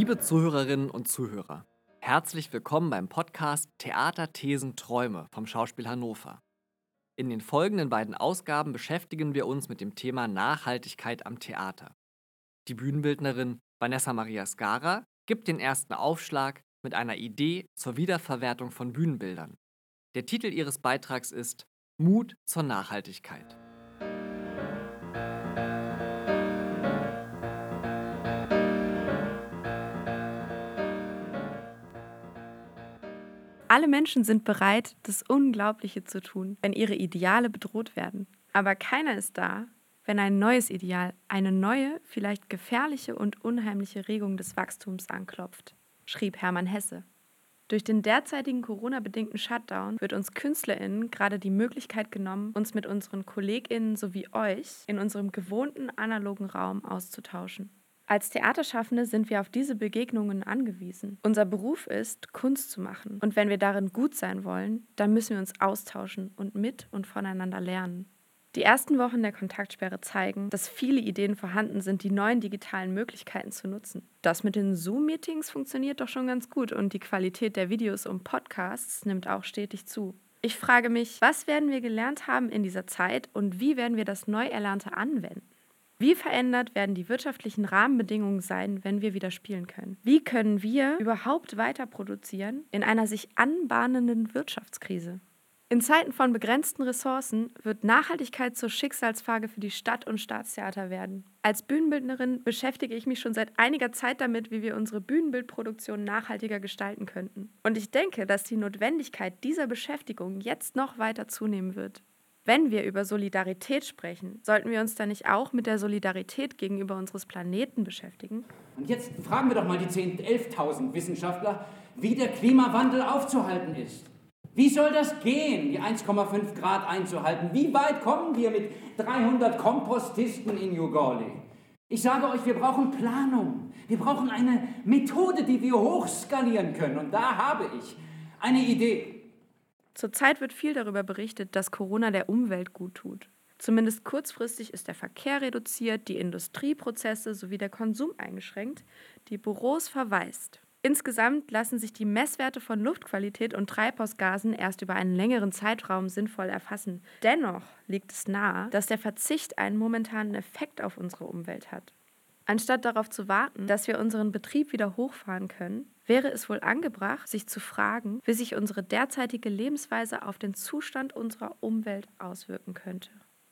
Liebe Zuhörerinnen und Zuhörer, herzlich willkommen beim Podcast Theater, Thesen, Träume vom Schauspiel Hannover. In den folgenden beiden Ausgaben beschäftigen wir uns mit dem Thema Nachhaltigkeit am Theater. Die Bühnenbildnerin Vanessa Maria Skara gibt den ersten Aufschlag mit einer Idee zur Wiederverwertung von Bühnenbildern. Der Titel ihres Beitrags ist Mut zur Nachhaltigkeit. Alle Menschen sind bereit, das Unglaubliche zu tun, wenn ihre Ideale bedroht werden. Aber keiner ist da, wenn ein neues Ideal, eine neue, vielleicht gefährliche und unheimliche Regung des Wachstums anklopft, schrieb Hermann Hesse. Durch den derzeitigen Corona-bedingten Shutdown wird uns KünstlerInnen gerade die Möglichkeit genommen, uns mit unseren KollegInnen sowie euch in unserem gewohnten analogen Raum auszutauschen. Als Theaterschaffende sind wir auf diese Begegnungen angewiesen. Unser Beruf ist, Kunst zu machen. Und wenn wir darin gut sein wollen, dann müssen wir uns austauschen und mit und voneinander lernen. Die ersten Wochen der Kontaktsperre zeigen, dass viele Ideen vorhanden sind, die neuen digitalen Möglichkeiten zu nutzen. Das mit den Zoom-Meetings funktioniert doch schon ganz gut und die Qualität der Videos und Podcasts nimmt auch stetig zu. Ich frage mich, was werden wir gelernt haben in dieser Zeit und wie werden wir das Neuerlernte anwenden? Wie verändert werden die wirtschaftlichen Rahmenbedingungen sein, wenn wir wieder spielen können? Wie können wir überhaupt weiter produzieren in einer sich anbahnenden Wirtschaftskrise? In Zeiten von begrenzten Ressourcen wird Nachhaltigkeit zur Schicksalsfrage für die Stadt- und Staatstheater werden. Als Bühnenbildnerin beschäftige ich mich schon seit einiger Zeit damit, wie wir unsere Bühnenbildproduktion nachhaltiger gestalten könnten. Und ich denke, dass die Notwendigkeit dieser Beschäftigung jetzt noch weiter zunehmen wird. Wenn wir über Solidarität sprechen, sollten wir uns dann nicht auch mit der Solidarität gegenüber unseres Planeten beschäftigen? Und jetzt fragen wir doch mal die 10.000, 11.000 Wissenschaftler, wie der Klimawandel aufzuhalten ist. Wie soll das gehen, die 1,5 Grad einzuhalten? Wie weit kommen wir mit 300 Kompostisten in Gorley? Ich sage euch, wir brauchen Planung. Wir brauchen eine Methode, die wir hochskalieren können. Und da habe ich eine Idee. Zurzeit wird viel darüber berichtet, dass Corona der Umwelt gut tut. Zumindest kurzfristig ist der Verkehr reduziert, die Industrieprozesse sowie der Konsum eingeschränkt, die Büros verwaist. Insgesamt lassen sich die Messwerte von Luftqualität und Treibhausgasen erst über einen längeren Zeitraum sinnvoll erfassen. Dennoch liegt es nahe, dass der Verzicht einen momentanen Effekt auf unsere Umwelt hat. Anstatt darauf zu warten, dass wir unseren Betrieb wieder hochfahren können, wäre es wohl angebracht, sich zu fragen, wie sich unsere derzeitige Lebensweise auf den Zustand unserer Umwelt auswirken könnte.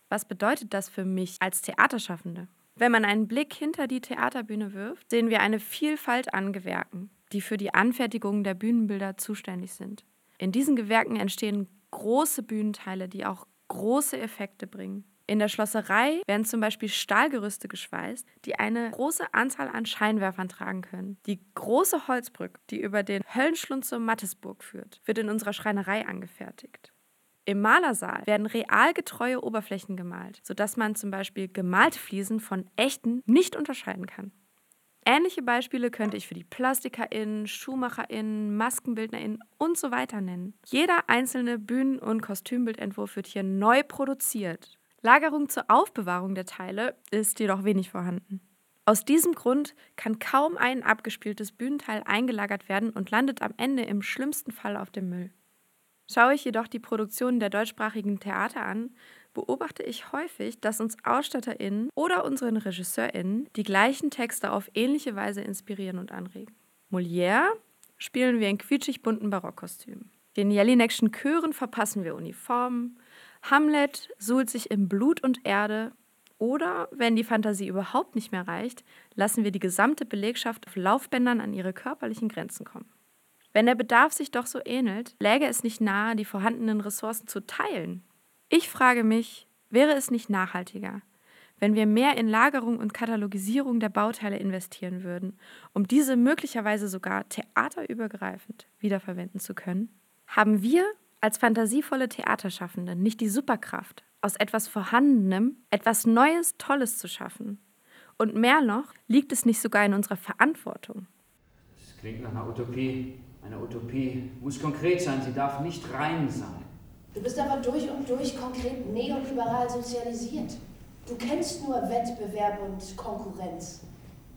Was bedeutet das für mich als Theaterschaffende? Wenn man einen Blick hinter die Theaterbühne wirft, sehen wir eine Vielfalt an Gewerken, die für die Anfertigung der Bühnenbilder zuständig sind. In diesen Gewerken entstehen große Bühnenteile, die auch große Effekte bringen. In der Schlosserei werden zum Beispiel Stahlgerüste geschweißt, die eine große Anzahl an Scheinwerfern tragen können. Die große Holzbrücke, die über den Höllenschlund zur Mattesburg führt, wird in unserer Schreinerei angefertigt. Im Malersaal werden realgetreue Oberflächen gemalt, sodass man zum Beispiel gemalte Fliesen von echten nicht unterscheiden kann. Ähnliche Beispiele könnte ich für die PlastikerInnen, SchuhmacherInnen, MaskenbildnerInnen und so weiter nennen. Jeder einzelne Bühnen- und Kostümbildentwurf wird hier neu produziert Lagerung zur Aufbewahrung der Teile ist jedoch wenig vorhanden. Aus diesem Grund kann kaum ein abgespieltes Bühnenteil eingelagert werden und landet am Ende im schlimmsten Fall auf dem Müll. Schaue ich jedoch die Produktionen der deutschsprachigen Theater an, beobachte ich häufig, dass uns AusstatterInnen oder unseren RegisseurInnen die gleichen Texte auf ähnliche Weise inspirieren und anregen. Molière spielen wir in quietschig bunten Barockkostümen. Den Jelinekschen Chören verpassen wir Uniformen, Hamlet suhlt sich in Blut und Erde oder, wenn die Fantasie überhaupt nicht mehr reicht, lassen wir die gesamte Belegschaft auf Laufbändern an ihre körperlichen Grenzen kommen. Wenn der Bedarf sich doch so ähnelt, läge es nicht nahe, die vorhandenen Ressourcen zu teilen. Ich frage mich, wäre es nicht nachhaltiger, wenn wir mehr in Lagerung und Katalogisierung der Bauteile investieren würden, um diese möglicherweise sogar theaterübergreifend wiederverwenden zu können? Haben wir als fantasievolle Theaterschaffende nicht die Superkraft, aus etwas Vorhandenem etwas Neues, Tolles zu schaffen? Und mehr noch, liegt es nicht sogar in unserer Verantwortung? Das klingt nach einer Utopie. Eine Utopie muss konkret sein, sie darf nicht rein sein. Du bist aber durch und durch konkret neoliberal sozialisiert. Du kennst nur Wettbewerb und Konkurrenz.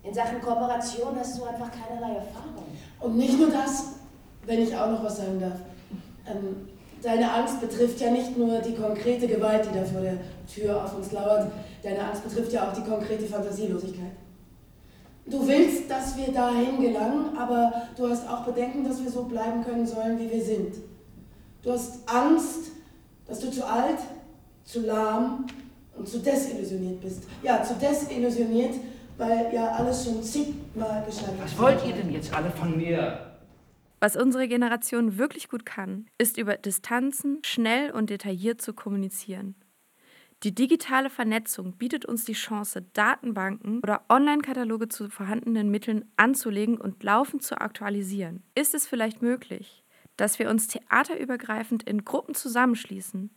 In Sachen Kooperation hast du einfach keinerlei Erfahrung. Und nicht nur das, wenn ich auch noch was sagen darf. Ähm, deine Angst betrifft ja nicht nur die konkrete Gewalt, die da vor der Tür auf uns lauert. Deine Angst betrifft ja auch die konkrete Fantasielosigkeit. Du willst, dass wir dahin gelangen, aber du hast auch Bedenken, dass wir so bleiben können sollen, wie wir sind. Du hast Angst, dass du zu alt, zu lahm und zu desillusioniert bist. Ja, zu desillusioniert, weil ja alles schon zigmal gescheitert ist. Was wollt ihr denn jetzt alle von mir? Was unsere Generation wirklich gut kann, ist über Distanzen schnell und detailliert zu kommunizieren. Die digitale Vernetzung bietet uns die Chance, Datenbanken oder Online-Kataloge zu vorhandenen Mitteln anzulegen und laufend zu aktualisieren. Ist es vielleicht möglich, dass wir uns theaterübergreifend in Gruppen zusammenschließen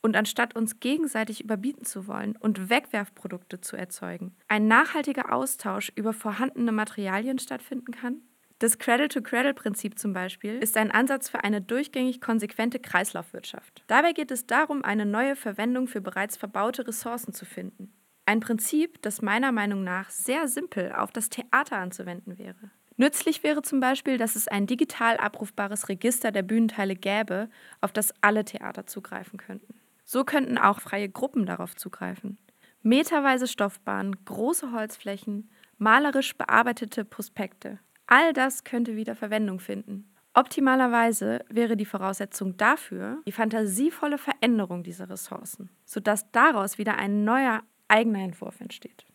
und anstatt uns gegenseitig überbieten zu wollen und Wegwerfprodukte zu erzeugen, ein nachhaltiger Austausch über vorhandene Materialien stattfinden kann? Das Cradle-to-Cradle-Prinzip zum Beispiel ist ein Ansatz für eine durchgängig konsequente Kreislaufwirtschaft. Dabei geht es darum, eine neue Verwendung für bereits verbaute Ressourcen zu finden. Ein Prinzip, das meiner Meinung nach sehr simpel auf das Theater anzuwenden wäre. Nützlich wäre zum Beispiel, dass es ein digital abrufbares Register der Bühnenteile gäbe, auf das alle Theater zugreifen könnten. So könnten auch freie Gruppen darauf zugreifen. Meterweise Stoffbahnen, große Holzflächen, malerisch bearbeitete Prospekte. All das könnte wieder Verwendung finden. Optimalerweise wäre die Voraussetzung dafür die fantasievolle Veränderung dieser Ressourcen, sodass daraus wieder ein neuer eigener Entwurf entsteht.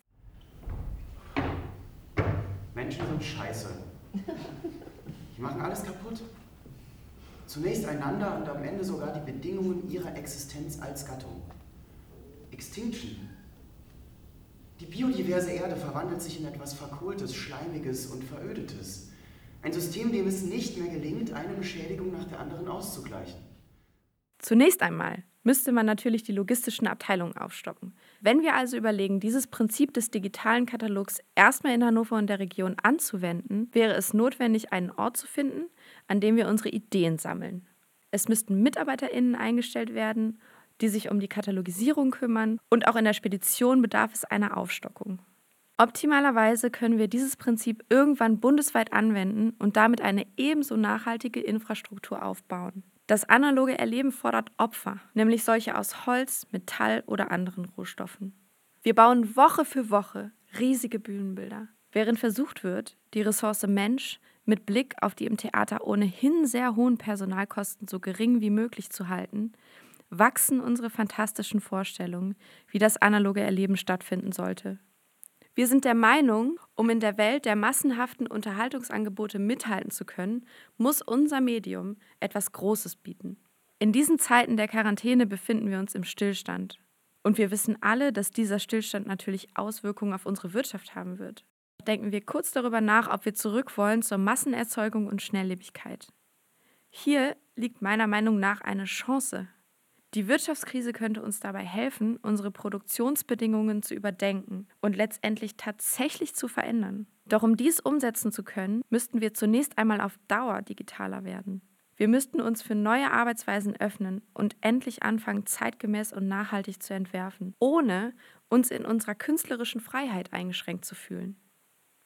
Menschen sind scheiße. Die machen alles kaputt. Zunächst einander und am Ende sogar die Bedingungen ihrer Existenz als Gattung. Extinction. Die biodiverse Erde verwandelt sich in etwas Verkohltes, Schleimiges und Verödetes. Ein System, dem es nicht mehr gelingt, eine Beschädigung nach der anderen auszugleichen. Zunächst einmal müsste man natürlich die logistischen Abteilungen aufstocken. Wenn wir also überlegen, dieses Prinzip des digitalen Katalogs erstmal in Hannover und der Region anzuwenden, wäre es notwendig, einen Ort zu finden, an dem wir unsere Ideen sammeln. Es müssten MitarbeiterInnen eingestellt werden die sich um die Katalogisierung kümmern und auch in der Spedition bedarf es einer Aufstockung. Optimalerweise können wir dieses Prinzip irgendwann bundesweit anwenden und damit eine ebenso nachhaltige Infrastruktur aufbauen. Das analoge Erleben fordert Opfer, nämlich solche aus Holz, Metall oder anderen Rohstoffen. Wir bauen Woche für Woche riesige Bühnenbilder, während versucht wird, die Ressource Mensch mit Blick auf die im Theater ohnehin sehr hohen Personalkosten so gering wie möglich zu halten, wachsen unsere fantastischen Vorstellungen, wie das analoge Erleben stattfinden sollte. Wir sind der Meinung, um in der Welt der massenhaften Unterhaltungsangebote mithalten zu können, muss unser Medium etwas Großes bieten. In diesen Zeiten der Quarantäne befinden wir uns im Stillstand. Und wir wissen alle, dass dieser Stillstand natürlich Auswirkungen auf unsere Wirtschaft haben wird. Denken wir kurz darüber nach, ob wir zurück wollen zur Massenerzeugung und Schnelllebigkeit. Hier liegt meiner Meinung nach eine Chance die Wirtschaftskrise könnte uns dabei helfen, unsere Produktionsbedingungen zu überdenken und letztendlich tatsächlich zu verändern. Doch um dies umsetzen zu können, müssten wir zunächst einmal auf Dauer digitaler werden. Wir müssten uns für neue Arbeitsweisen öffnen und endlich anfangen, zeitgemäß und nachhaltig zu entwerfen, ohne uns in unserer künstlerischen Freiheit eingeschränkt zu fühlen.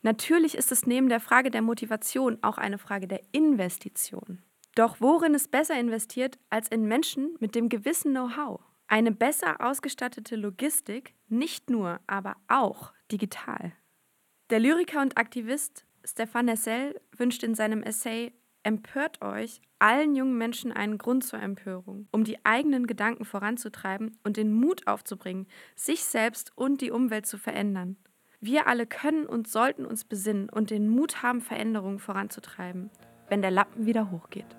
Natürlich ist es neben der Frage der Motivation auch eine Frage der Investition. Doch worin ist besser investiert als in Menschen mit dem gewissen Know-how? Eine besser ausgestattete Logistik, nicht nur, aber auch digital. Der Lyriker und Aktivist Stefan Nessel wünscht in seinem Essay Empört euch allen jungen Menschen einen Grund zur Empörung, um die eigenen Gedanken voranzutreiben und den Mut aufzubringen, sich selbst und die Umwelt zu verändern. Wir alle können und sollten uns besinnen und den Mut haben, Veränderungen voranzutreiben, wenn der Lappen wieder hochgeht.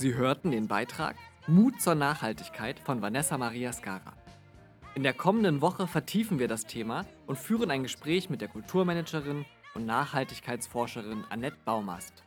Sie hörten den Beitrag Mut zur Nachhaltigkeit von Vanessa Maria Scara. In der kommenden Woche vertiefen wir das Thema und führen ein Gespräch mit der Kulturmanagerin und Nachhaltigkeitsforscherin Annette Baumast.